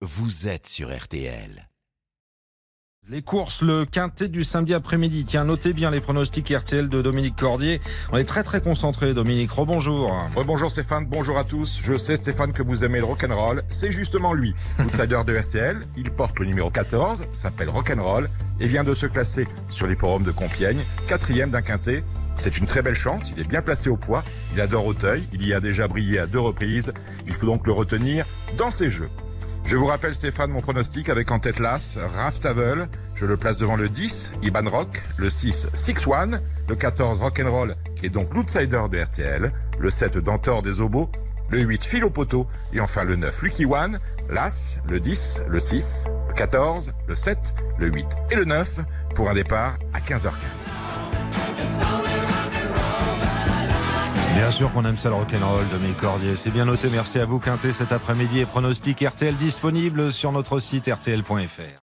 vous êtes sur RTL. Les courses, le quintet du samedi après-midi. Tiens, notez bien les pronostics RTL de Dominique Cordier. On est très très concentré, Dominique. Rebonjour. Bonjour Stéphane, bonjour à tous. Je sais Stéphane que vous aimez le rock'n'roll. C'est justement lui, outsider de RTL. Il porte le numéro 14, s'appelle rock'n'roll et vient de se classer sur l'hipporome de Compiègne, quatrième d'un quintet. C'est une très belle chance, il est bien placé au poids, il adore Auteuil, il y a déjà brillé à deux reprises. Il faut donc le retenir dans ses jeux. Je vous rappelle Stéphane mon pronostic avec en tête l'As, Raph Tavel. Je le place devant le 10, Iban Rock, le 6, Six One, le 14, Rock'n'Roll, qui est donc l'outsider de RTL, le 7, Dantor des Obos, le 8, Philo Poto, et enfin le 9, Lucky One, l'As, le 10, le 6, le 14, le 7, le 8 et le 9 pour un départ à 15h15. Bien sûr qu'on aime ça le rock'n'roll, Dominique Cordier. C'est bien noté. Merci à vous, Quintet, cet après-midi et pronostic RTL disponible sur notre site rtl.fr.